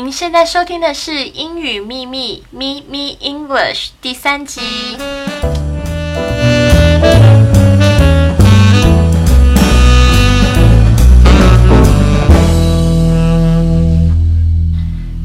您现在收听的是《英语秘密》Me Me English 第三集。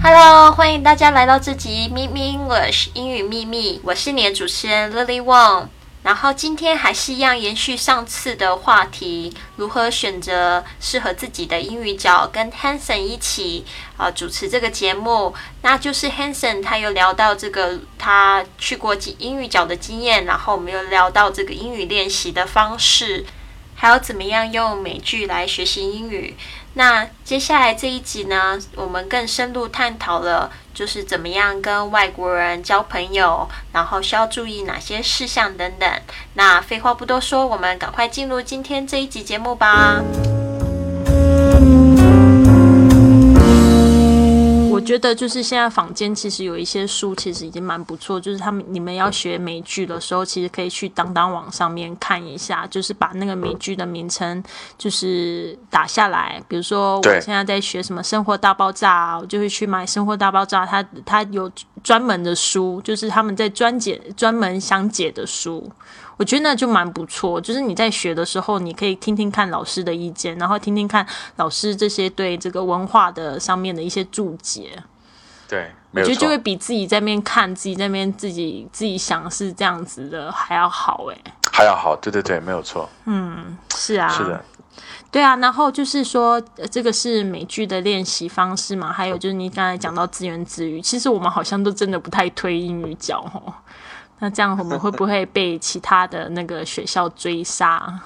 Hello，欢迎大家来到这集《Me Me English 英语秘密》，我是你的主持人 Lily Wong。然后今天还是一样延续上次的话题，如何选择适合自己的英语角，跟 Hanson 一起啊主持这个节目。那就是 Hanson 他有聊到这个他去过英语角的经验，然后我们又聊到这个英语练习的方式，还有怎么样用美剧来学习英语。那接下来这一集呢，我们更深入探讨了，就是怎么样跟外国人交朋友，然后需要注意哪些事项等等。那废话不多说，我们赶快进入今天这一集节目吧。觉得就是现在坊间其实有一些书，其实已经蛮不错。就是他们你们要学美剧的时候，其实可以去当当网上面看一下，就是把那个美剧的名称就是打下来。比如说我现在在学什么《生活大爆炸》，我就会去买《生活大爆炸》，它它有专门的书，就是他们在专解专门详解的书。我觉得那就蛮不错，就是你在学的时候，你可以听听看老师的意见，然后听听看老师这些对这个文化的上面的一些注解。对，我觉得就会比自己在那边看、自己在那边自己自己想是这样子的还要好哎，还要好，对对对，没有错。嗯，是啊，是的，对啊。然后就是说，这个是美剧的练习方式嘛？还有就是你刚才讲到自言自语，其实我们好像都真的不太推英语角哦。那这样我们会不会被其他的那个学校追杀？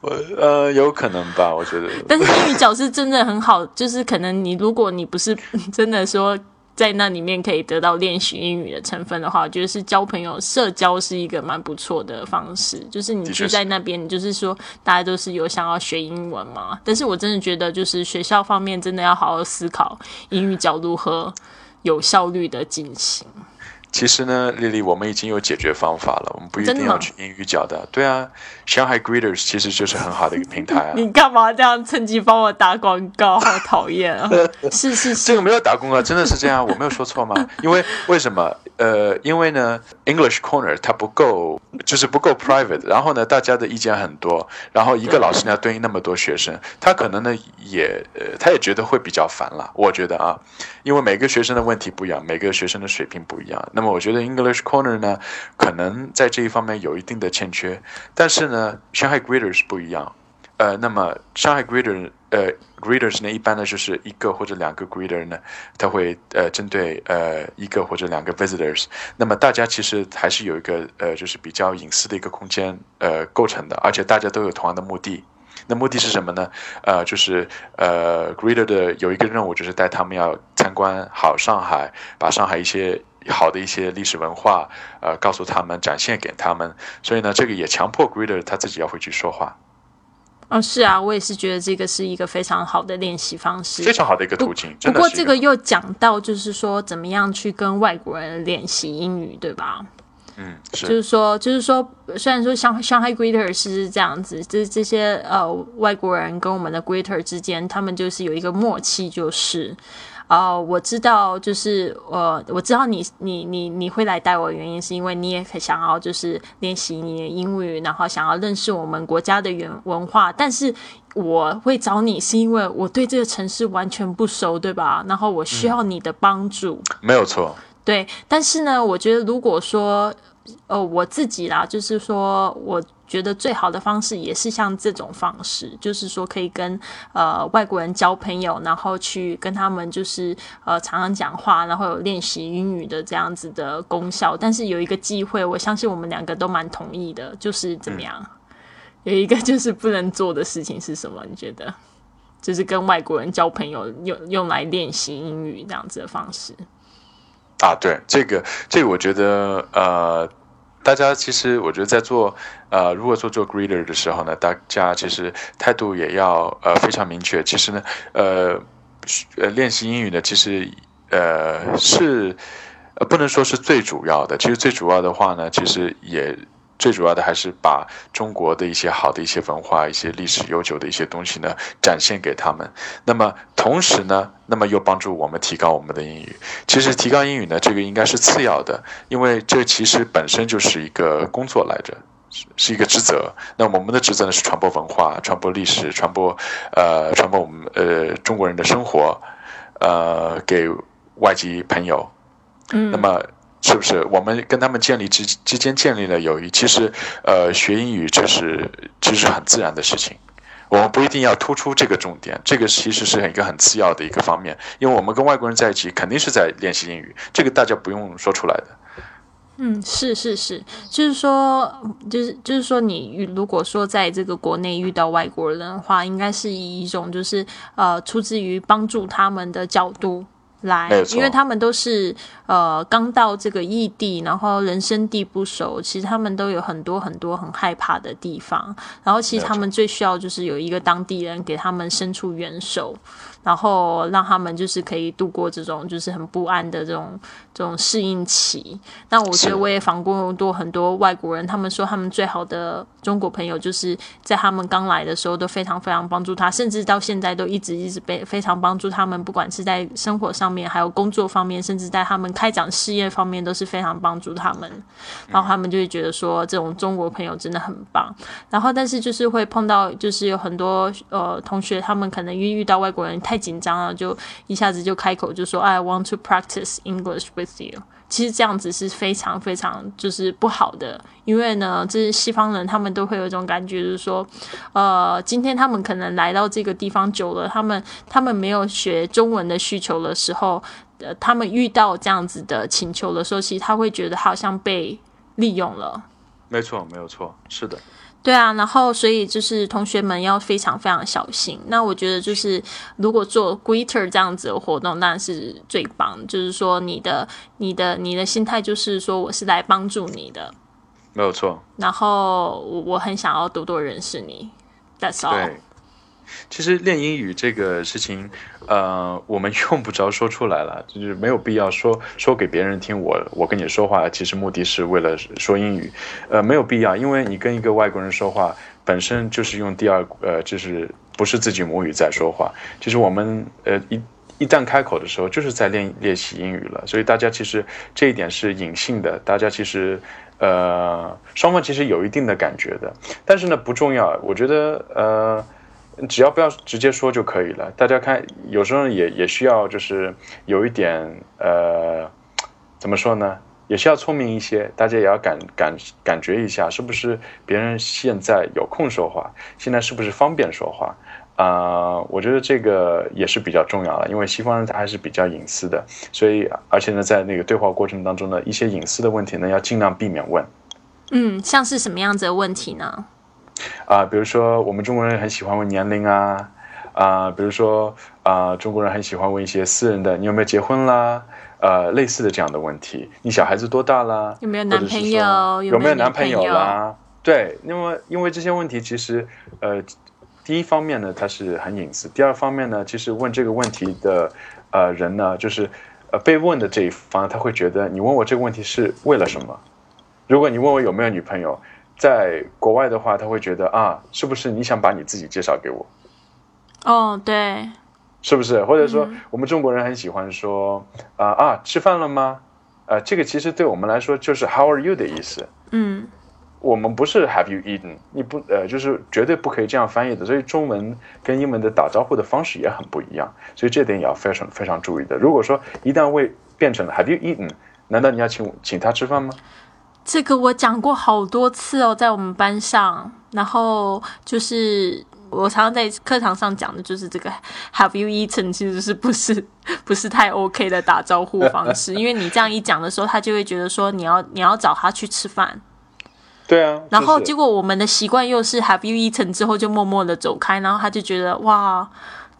我呃，有可能吧，我觉得。但是英语角是真的很好，就是可能你如果你不是 真的说在那里面可以得到练习英语的成分的话，我觉得是交朋友、社交是一个蛮不错的方式。就是你去在那边，你就是说大家都是有想要学英文嘛。但是我真的觉得，就是学校方面真的要好好思考英语角如何。有效率的进行。其实呢，丽丽，我们已经有解决方法了，我们不一定要去英语角的。对啊，Shanghai Greeters 其实就是很好的一个平台啊。你干嘛这样趁机帮我打广告？好讨厌啊！是是是，这个没有打广告，真的是这样，我没有说错吗？因为为什么？呃，因为呢，English Corner 它不够，就是不够 private。然后呢，大家的意见很多，然后一个老师呢要对应那么多学生，他可能呢也呃，他也觉得会比较烦了。我觉得啊，因为每个学生的问题不一样，每个学生的水平不一样。那那么我觉得 English Corner 呢，可能在这一方面有一定的欠缺。但是呢，Shanghai Greeters 不一样。呃，那么 Shanghai Greeter 呃。Greeters 呢，一般呢就是一个或者两个 Greeter 呢，他会呃针对呃一个或者两个 Visitors，那么大家其实还是有一个呃就是比较隐私的一个空间呃构成的，而且大家都有同样的目的。那目的是什么呢？呃，就是呃 Greeter 的有一个任务，就是带他们要参观好上海，把上海一些好的一些历史文化呃告诉他们，展现给他们。所以呢，这个也强迫 Greeter 他自己要回去说话。哦，是啊，我也是觉得这个是一个非常好的练习方式，非常好的一个途径。不过这个又讲到，就是说怎么样去跟外国人练习英语，对吧？嗯，就是说，就是说，虽然说上上海 greeter 是这样子，这这些呃外国人跟我们的 greeter 之间，他们就是有一个默契，就是。哦，我知道，就是呃，我知道你你你你会来带我的原因，是因为你也想要就是练习你的英语，然后想要认识我们国家的原文化。但是我会找你，是因为我对这个城市完全不熟，对吧？然后我需要你的帮助。没有错。对，但是呢，我觉得如果说。呃，我自己啦，就是说，我觉得最好的方式也是像这种方式，就是说可以跟呃外国人交朋友，然后去跟他们就是呃常常讲话，然后有练习英语的这样子的功效。但是有一个机会，我相信我们两个都蛮同意的，就是怎么样？有一个 就是不能做的事情是什么？你觉得？就是跟外国人交朋友，用用来练习英语这样子的方式。啊，对这个，这个我觉得，呃，大家其实我觉得在做，呃，如果做做 greeter 的时候呢，大家其实态度也要呃非常明确。其实呢，呃，呃，练习英语呢，其实呃是，呃不能说是最主要的。其实最主要的话呢，其实也。最主要的还是把中国的一些好的一些文化、一些历史悠久的一些东西呢展现给他们。那么同时呢，那么又帮助我们提高我们的英语。其实提高英语呢，这个应该是次要的，因为这其实本身就是一个工作来着。是是一个职责，那我们的职责呢是传播文化、传播历史、传播呃传播我们呃中国人的生活，呃给外籍朋友。嗯，那么是不是我们跟他们建立之之间建立了友谊？其实呃学英语就是其实很自然的事情，我们不一定要突出这个重点，这个其实是一个很次要的一个方面，因为我们跟外国人在一起肯定是在练习英语，这个大家不用说出来的。嗯，是是是，就是说，就是就是说，你如果说在这个国内遇到外国人的话，应该是以一种就是呃，出自于帮助他们的角度来，因为他们都是呃刚到这个异地，然后人生地不熟，其实他们都有很多很多很害怕的地方，然后其实他们最需要就是有一个当地人给他们伸出援手。然后让他们就是可以度过这种就是很不安的这种这种适应期。那我觉得我也访过多很多外国人，他们说他们最好的中国朋友就是在他们刚来的时候都非常非常帮助他，甚至到现在都一直一直被非常帮助他们，不管是在生活上面，还有工作方面，甚至在他们开展事业方面都是非常帮助他们。然后他们就会觉得说这种中国朋友真的很棒。然后但是就是会碰到就是有很多呃同学，他们可能遇遇到外国人。太太紧张了，就一下子就开口就说 “I want to practice English with you”。其实这样子是非常非常就是不好的，因为呢，这是西方人，他们都会有一种感觉，就是说，呃，今天他们可能来到这个地方久了，他们他们没有学中文的需求的时候，呃，他们遇到这样子的请求的时候，其实他会觉得好像被利用了。没错，没有错，是的。对啊，然后所以就是同学们要非常非常小心。那我觉得就是如果做 greeter 这样子的活动，那是最棒。就是说你的、你的、你的心态就是说我是来帮助你的，没有错。然后我我很想要多多认识你，That's all。其实练英语这个事情，呃，我们用不着说出来了，就是没有必要说说给别人听。我我跟你说话，其实目的是为了说英语，呃，没有必要，因为你跟一个外国人说话，本身就是用第二，呃，就是不是自己母语在说话。其实我们，呃，一一旦开口的时候，就是在练练习英语了。所以大家其实这一点是隐性的，大家其实，呃，双方其实有一定的感觉的。但是呢，不重要，我觉得，呃。只要不要直接说就可以了。大家看，有时候也也需要，就是有一点呃，怎么说呢？也需要聪明一些。大家也要感感感觉一下，是不是别人现在有空说话？现在是不是方便说话？啊，我觉得这个也是比较重要的，因为西方人他还是比较隐私的，所以而且呢，在那个对话过程当中呢，一些隐私的问题呢，要尽量避免问。嗯，像是什么样子的问题呢？啊，比如说我们中国人很喜欢问年龄啊，啊，比如说啊，中国人很喜欢问一些私人的，你有没有结婚啦？呃，类似的这样的问题，你小孩子多大啦？有没有男朋友？有没有男朋友啦？对，那么因为这些问题其实，呃，第一方面呢，它是很隐私；第二方面呢，其实问这个问题的呃人呢，就是呃被问的这一方，他会觉得你问我这个问题是为了什么？如果你问我有没有女朋友？在国外的话，他会觉得啊，是不是你想把你自己介绍给我？哦，对，是不是？或者说，我们中国人很喜欢说啊啊，吃饭了吗？呃，这个其实对我们来说就是 How are you 的意思。嗯，我们不是 Have you eaten？你不呃，就是绝对不可以这样翻译的。所以中文跟英文的打招呼的方式也很不一样，所以这点也要非常非常注意的。如果说一旦为变成了 Have you eaten？难道你要请请他吃饭吗？这个我讲过好多次哦，在我们班上，然后就是我常常在课堂上讲的，就是这个 Have you eaten？其实是不是 不是太 OK 的打招呼方式？因为你这样一讲的时候，他就会觉得说你要你要找他去吃饭。对啊。然后结果我们的习惯又是 Have you eaten 之后就默默的走开，然后他就觉得哇。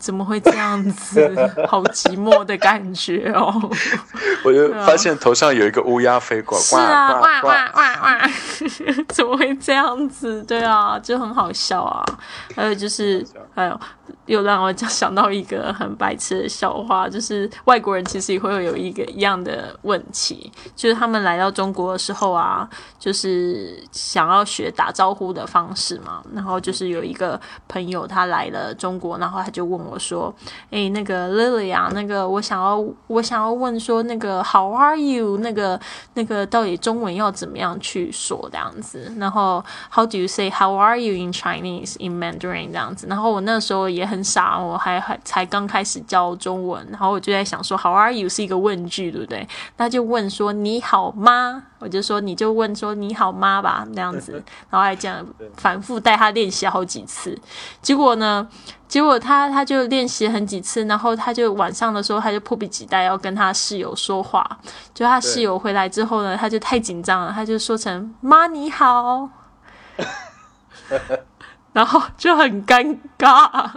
怎么会这样子？好寂寞的感觉哦！我就发现头上有一个乌鸦飞过，是啊，哇哇哇哇！怎么会这样子？对啊，就很好笑啊。还有就是，还有又让我想到一个很白痴的笑话，就是外国人其实也会有一个一样的问题，就是他们来到中国的时候啊，就是想要学打招呼的方式嘛。然后就是有一个朋友他来了中国，然后他就问我说：“诶，那个 Lily 啊，那个我想要我想要问说那个 How are you？那个那个到底中文要怎么样去说这样子？然后 How do you say How are you in Chinese in Mandarin 这样子？然后我那时候也很傻，我还还才刚开始教中文，然后我就在想说 How are you 是一个问句，对不对？那就问说你好吗？我就说你就问说你好吗吧，那样子，然后还这样反复带他练习好几次。结果呢，结果他他就练习很几次，然后他就晚上的时候他就迫不及待要跟他室友说话。就他室友回来之后呢，他就太紧张了，他就说成妈你好，然后就很尴尬。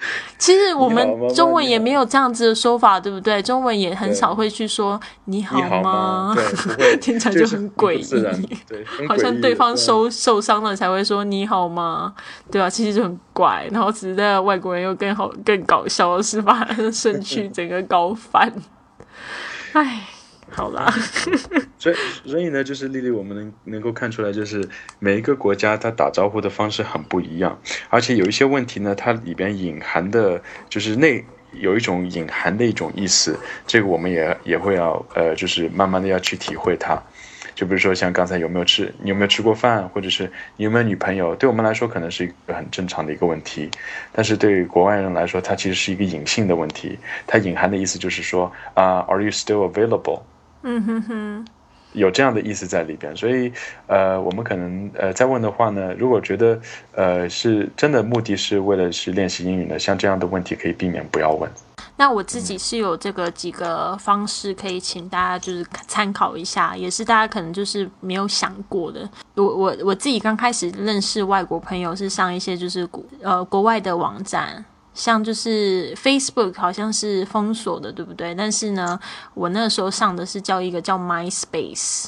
其实我们中文也没有这样子的说法，对不对？中文也很少会去说你好吗？对，听起来就很诡异，对，好像对方受受伤了才会说你好吗？对啊，其实就很怪。然后只是在外国人又更好、更搞笑的是把身躯整个搞反。唉。好啦，所以所以呢，就是丽丽，我们能能够看出来，就是每一个国家它打招呼的方式很不一样，而且有一些问题呢，它里边隐含的，就是内有一种隐含的一种意思，这个我们也也会要呃，就是慢慢的要去体会它。就比如说像刚才有没有吃，你有没有吃过饭，或者是你有没有女朋友，对我们来说可能是一个很正常的一个问题，但是对于国外人来说，它其实是一个隐性的问题，它隐含的意思就是说啊，Are you still available？嗯哼哼，有这样的意思在里边，所以呃，我们可能呃再问的话呢，如果觉得呃是真的目的是为了是练习英语呢，像这样的问题可以避免不要问。那我自己是有这个几个方式可以请大家就是参考一下，也是大家可能就是没有想过的。我我我自己刚开始认识外国朋友是上一些就是呃国外的网站。像就是 Facebook 好像是封锁的，对不对？但是呢，我那时候上的是叫一个叫 MySpace。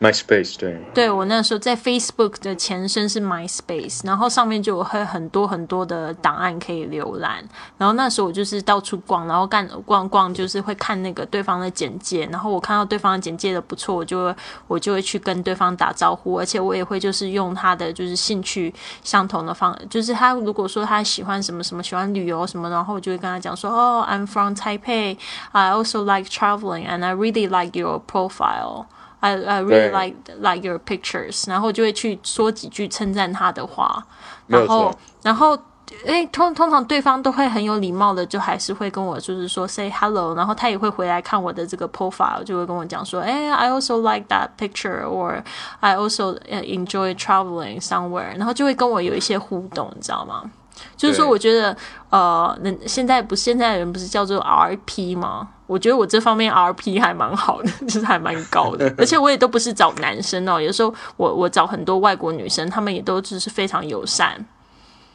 MySpace 对，对我那时候在 Facebook 的前身是 MySpace，然后上面就有很多很多的档案可以浏览。然后那时候我就是到处逛，然后干逛逛，就是会看那个对方的简介。然后我看到对方的简介的不错，我就会我就会去跟对方打招呼，而且我也会就是用他的就是兴趣相同的方，就是他如果说他喜欢什么什么喜欢旅游什么，然后我就会跟他讲说，哦，I'm from Taipei, I also like traveling, and I really like your profile. I I really like like your pictures，然后就会去说几句称赞他的话，然后然后诶通通常对方都会很有礼貌的，就还是会跟我就是说 say hello，然后他也会回来看我的这个 profile，就会跟我讲说，哎，I also like that picture，or I also enjoy traveling somewhere，然后就会跟我有一些互动，你知道吗？就是说，我觉得呃，那现在不现在人不是叫做 RP 吗？我觉得我这方面 RP 还蛮好的，就是还蛮高的，而且我也都不是找男生哦，有时候我我找很多外国女生，她们也都就是非常友善，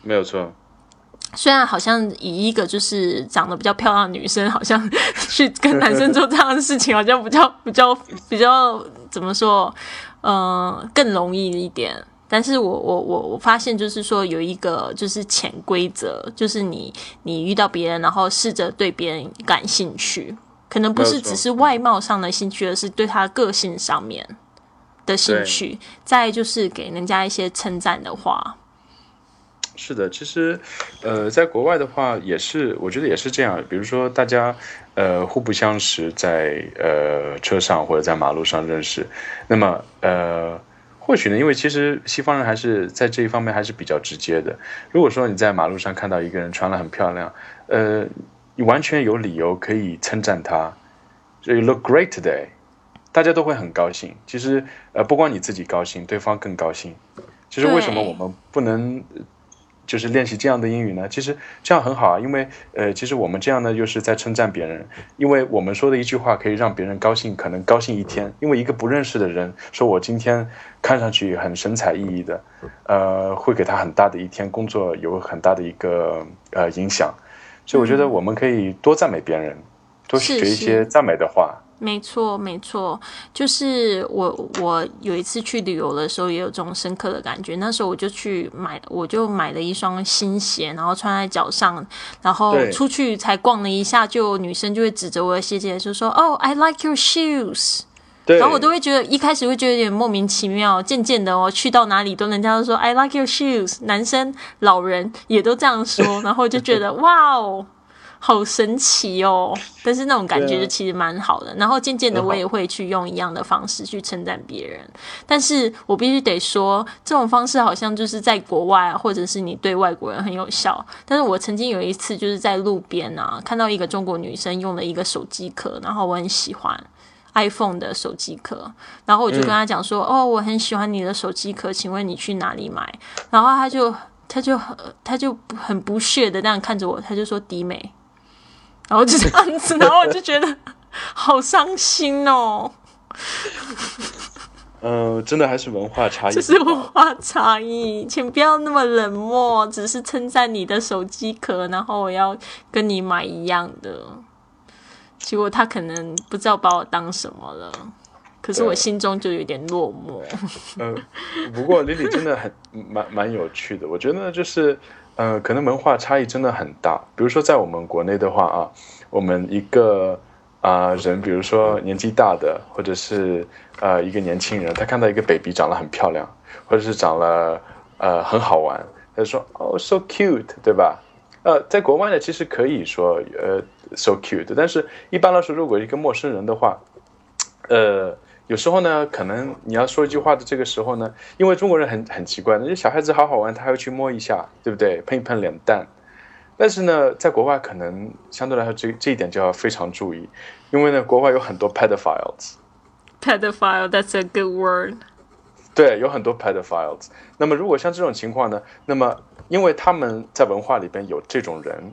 没有错。虽然好像以一个就是长得比较漂亮的女生，好像 去跟男生做这样的事情，好像比较比较比较怎么说，嗯，更容易一点。但是我我我我发现就是说有一个就是潜规则，就是你你遇到别人，然后试着对别人感兴趣，可能不是只是外貌上的兴趣，而是对他个性上面的兴趣。再就是给人家一些称赞的话。是的，其实呃，在国外的话也是，我觉得也是这样。比如说大家呃互不相识，在呃车上或者在马路上认识，那么呃。或许呢，因为其实西方人还是在这一方面还是比较直接的。如果说你在马路上看到一个人穿了很漂亮，呃，你你完全有理由可以称赞他，所以 look great today，大家都会很高兴。其实呃，不光你自己高兴，对方更高兴。其实为什么我们不能？就是练习这样的英语呢，其实这样很好啊，因为呃，其实我们这样呢，就是在称赞别人，因为我们说的一句话可以让别人高兴，可能高兴一天。因为一个不认识的人说我今天看上去很神采奕奕的，呃，会给他很大的一天工作有很大的一个呃影响。所以我觉得我们可以多赞美别人，多学一些赞美的话。没错，没错，就是我我有一次去旅游的时候，也有这种深刻的感觉。那时候我就去买，我就买了一双新鞋，然后穿在脚上，然后出去才逛了一下，就女生就会指着我的鞋姐就说：“哦、i like your shoes。”对，然后我都会觉得一开始会觉得有点莫名其妙，渐渐的哦，去到哪里都人家都说 I like your shoes，男生、老人也都这样说，然后就觉得 哇哦，好神奇哦。但是那种感觉就其实蛮好的。然后渐渐的我也会去用一样的方式去称赞别人，但是我必须得说，这种方式好像就是在国外啊，或者是你对外国人很有效。但是我曾经有一次就是在路边啊，看到一个中国女生用了一个手机壳，然后我很喜欢。iPhone 的手机壳，然后我就跟他讲说：“哦，我很喜欢你的手机壳，请问你去哪里买？”然后他就他就很他就很不屑的那样看着我，他就说：“迪美。”然后就这样子，然后我就觉得 好伤心哦，嗯、真的还是文化差异。这是文化差异，请不要那么冷漠，只是称赞你的手机壳，然后我要跟你买一样的。结果他可能不知道把我当什么了，可是我心中就有点落寞。嗯，不过 Lily 真的很蛮蛮有趣的，我觉得就是，呃，可能文化差异真的很大。比如说在我们国内的话啊，我们一个啊、人，比如说年纪大的，或者是呃一个年轻人，他看到一个 baby 长得很漂亮，或者是长了呃很好玩，他就说哦 so cute，对吧？呃，在国外呢，其实可以说呃 so cute，但是一般来说，如果一个陌生人的话，呃，有时候呢，可能你要说一句话的这个时候呢，因为中国人很很奇怪，那些小孩子好好玩，他还会去摸一下，对不对？碰一碰脸蛋。但是呢，在国外可能相对来说这这一点就要非常注意，因为呢，国外有很多 pedophiles，Pedophile, that's a good word. 对，有很多 pedophiles。那么如果像这种情况呢，那么因为他们在文化里边有这种人，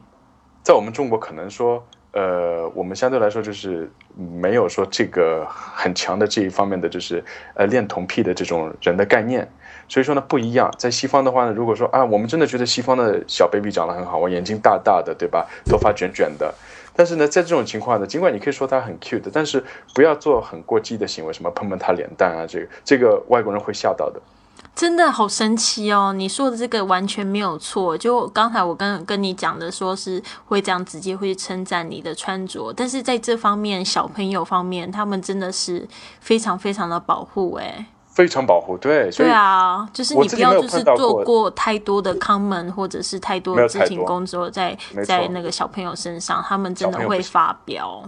在我们中国可能说，呃，我们相对来说就是没有说这个很强的这一方面的就是呃恋童癖的这种人的概念。所以说呢不一样，在西方的话呢，如果说啊，我们真的觉得西方的小 baby 长得很好，我眼睛大大的，对吧？头发卷卷的。但是呢，在这种情况呢，尽管你可以说他很 cute，但是不要做很过激的行为，什么碰碰他脸蛋啊，这个这个外国人会吓到的。真的好神奇哦！你说的这个完全没有错。就刚才我跟跟你讲的，说是会这样直接会称赞你的穿着，但是在这方面，小朋友方面，他们真的是非常非常的保护哎。非常保护，对，对啊，就是你不要就是做过太多的 comment 或者是太多的肢体没有太多工作在在那个小朋友身上，他们真的会发飙。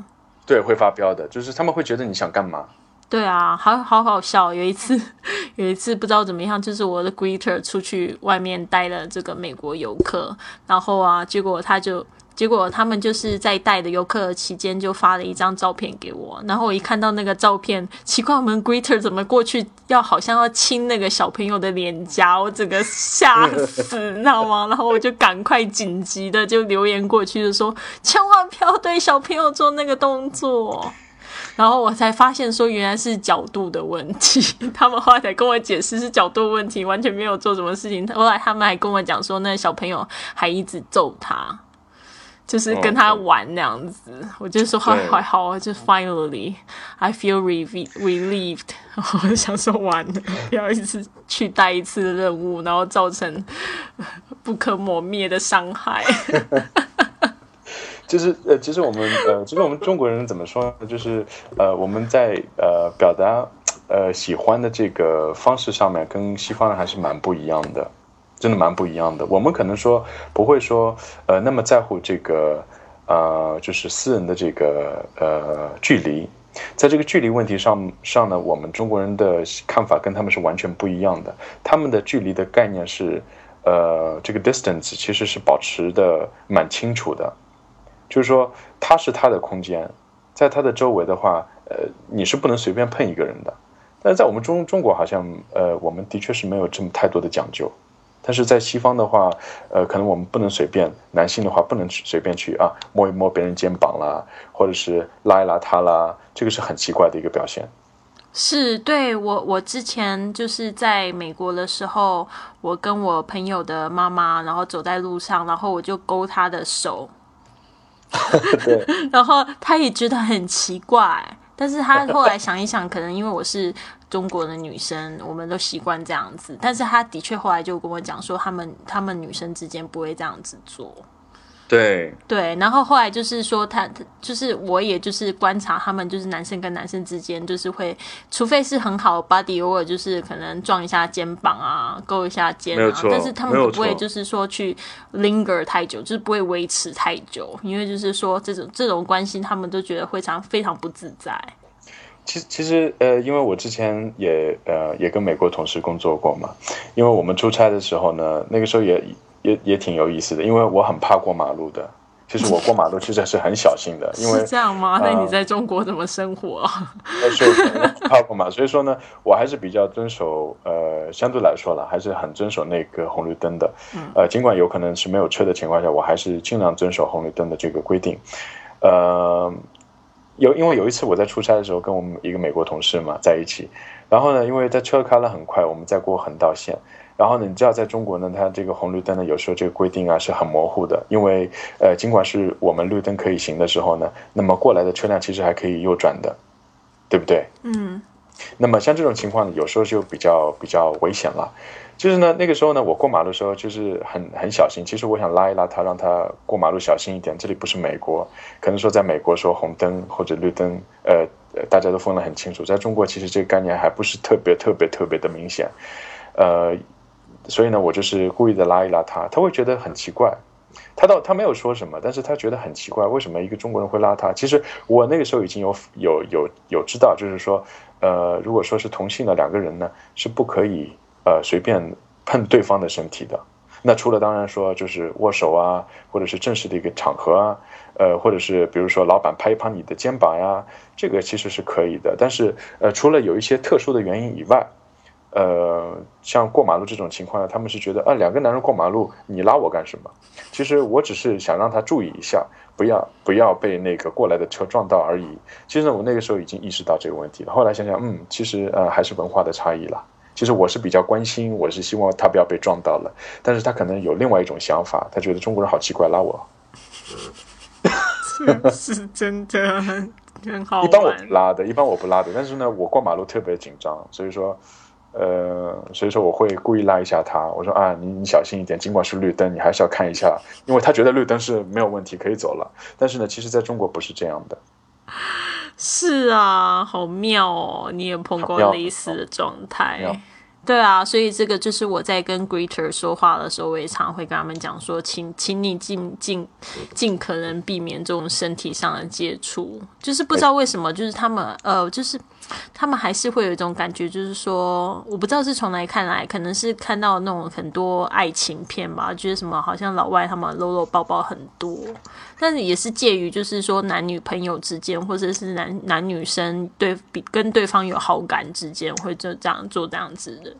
对会发飙的，就是他们会觉得你想干嘛？对啊，好好好笑。有一次，有一次不知道怎么样，就是我的 greeter 出去外面带了这个美国游客，然后啊，结果他就。结果他们就是在带的游客期间就发了一张照片给我，然后我一看到那个照片，奇怪，我们 greeter 怎么过去要好像要亲那个小朋友的脸颊，我整个吓死，你知道吗？然后我就赶快紧急的就留言过去，就说千万不要对小朋友做那个动作。然后我才发现说原来是角度的问题，他们后来才跟我解释是角度问题，完全没有做什么事情。后来他们还跟我讲说，那个小朋友还一直揍他，就是跟他玩那样子。我就说还好还好，就 finally I feel relieved relieved。我就想说完了，不要一次去带一次任务，然后造成 不可磨灭的伤害。就是呃，其实我们呃，其实我们中国人怎么说呢？就是呃，我们在呃表达呃喜欢的这个方式上面，跟西方人还是蛮不一样的，真的蛮不一样的。我们可能说不会说呃那么在乎这个呃就是私人的这个呃距离，在这个距离问题上上呢，我们中国人的看法跟他们是完全不一样的。他们的距离的概念是呃这个 distance 其实是保持的蛮清楚的。就是说，它是它的空间，在它的周围的话，呃，你是不能随便碰一个人的。但是在我们中中国，好像呃，我们的确是没有这么太多的讲究。但是在西方的话，呃，可能我们不能随便，男性的话不能去随便去啊摸一摸别人肩膀啦，或者是拉一拉他啦，这个是很奇怪的一个表现。是对我，我之前就是在美国的时候，我跟我朋友的妈妈，然后走在路上，然后我就勾她的手，对，然后他也觉得很奇怪，但是他后来想一想，可能因为我是中国的女生，我们都习惯这样子。但是他的确后来就跟我讲说，他们他们女生之间不会这样子做。对对，然后后来就是说，他就是我也就是观察他们，就是男生跟男生之间，就是会，除非是很好 body，偶尔就是可能撞一下肩膀啊，勾一下肩啊，但是他们不会就是说去 linger 太久，就是不会维持太久，因为就是说这种这种关系，他们都觉得非常非常不自在。其实其实呃，因为我之前也呃也跟美国同事工作过嘛，因为我们出差的时候呢，那个时候也。也也挺有意思的，因为我很怕过马路的。其实我过马路其实是很小心的，因为 是这样吗？那你在中国怎么生活？所以怕过嘛，所以说呢，我还是比较遵守呃，相对来说了，还是很遵守那个红绿灯的。呃，尽管有可能是没有车的情况下，我还是尽量遵守红绿灯的这个规定。呃，有因为有一次我在出差的时候，跟我们一个美国同事嘛在一起，然后呢，因为在车开了很快，我们在过横道线。然后呢，你知道，在中国呢，它这个红绿灯呢，有时候这个规定啊是很模糊的，因为呃，尽管是我们绿灯可以行的时候呢，那么过来的车辆其实还可以右转的，对不对？嗯。那么像这种情况呢，有时候就比较比较危险了。就是呢，那个时候呢，我过马路的时候就是很很小心。其实我想拉一拉他，让他过马路小心一点。这里不是美国，可能说在美国说红灯或者绿灯，呃，大家都分得很清楚。在中国，其实这个概念还不是特别特别特别的明显，呃。所以呢，我就是故意的拉一拉他，他会觉得很奇怪。他倒他没有说什么，但是他觉得很奇怪，为什么一个中国人会拉他？其实我那个时候已经有有有有知道，就是说，呃，如果说是同性的两个人呢，是不可以呃随便碰对方的身体的。那除了当然说就是握手啊，或者是正式的一个场合啊，呃，或者是比如说老板拍一拍你的肩膀呀，这个其实是可以的。但是呃，除了有一些特殊的原因以外。呃，像过马路这种情况下，他们是觉得啊，两个男人过马路，你拉我干什么？其实我只是想让他注意一下，不要不要被那个过来的车撞到而已。其实，我那个时候已经意识到这个问题了。后来想想，嗯，其实呃还是文化的差异了。其实我是比较关心，我是希望他不要被撞到了，但是他可能有另外一种想法，他觉得中国人好奇怪，拉我。是真的很很好。一般我不拉的，一般我不拉的，但是呢，我过马路特别紧张，所以说。呃，所以说我会故意拉一下他，我说啊，你你小心一点，尽管是绿灯，你还是要看一下，因为他觉得绿灯是没有问题，可以走了。但是呢，其实在中国不是这样的。是啊，好妙哦，你也碰过类似的状态。对啊，所以这个就是我在跟 Greeter 说话的时候，我也常会跟他们讲说，请请你尽尽尽可能避免这种身体上的接触。就是不知道为什么，就是他们呃，就是他们还是会有一种感觉，就是说，我不知道是从哪看来，可能是看到那种很多爱情片吧，觉得什么好像老外他们搂搂抱抱很多，但是也是介于就是说男女朋友之间，或者是男男女生对比跟对方有好感之间，会就这样做这样子的。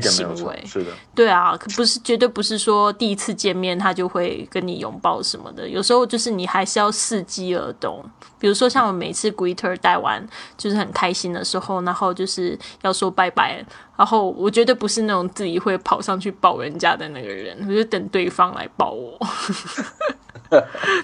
行为是的，对啊，可不是绝对不是说第一次见面他就会跟你拥抱什么的，有时候就是你还是要伺机而动。比如说像我每次 greeter 带完就是很开心的时候，然后就是要说拜拜，然后我绝对不是那种自己会跑上去抱人家的那个人，我就等对方来抱我。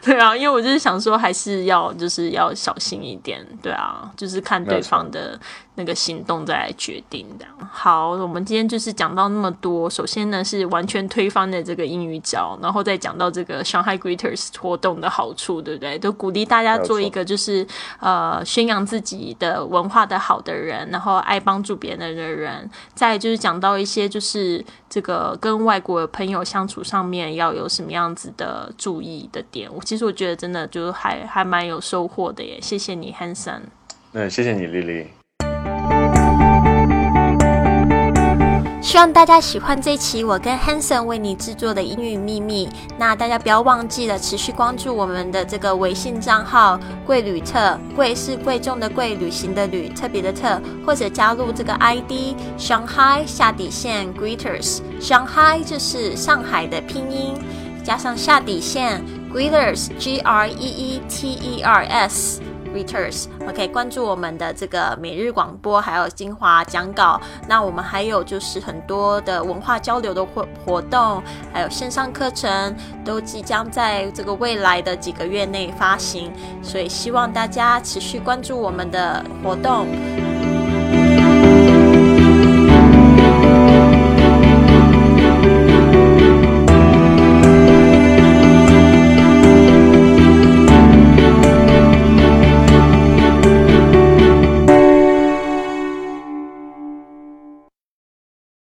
对啊，因为我就是想说，还是要就是要小心一点。对啊，就是看对方的那个行动再来决定的。好，我们今天就是讲到那么多。首先呢，是完全推翻的这个英语角，然后再讲到这个 Shanghai Greeters 活动的好处，对不对？都鼓励大家做一个就是呃宣扬自己的文化的好的人，然后爱帮助别人的人。再就是讲到一些就是这个跟外国朋友相处上面要有什么样子的注意。的点，我其实我觉得真的就还还蛮有收获的耶，谢谢你，Hanson。嗯，谢谢你，丽丽。希望大家喜欢这期我跟 Hanson 为你制作的英语秘密。那大家不要忘记了持续关注我们的这个微信账号“贵旅特”，贵是贵重的贵，旅行的旅，特别的特，或者加入这个 ID Shanghai 下底线 Greeters。Shanghai 就是上海的拼音。加上下底线 greeters g r e e t e r s Reuters。OK，关注我们的这个每日广播，还有精华讲稿。那我们还有就是很多的文化交流的活活动，还有线上课程，都即将在这个未来的几个月内发行。所以希望大家持续关注我们的活动。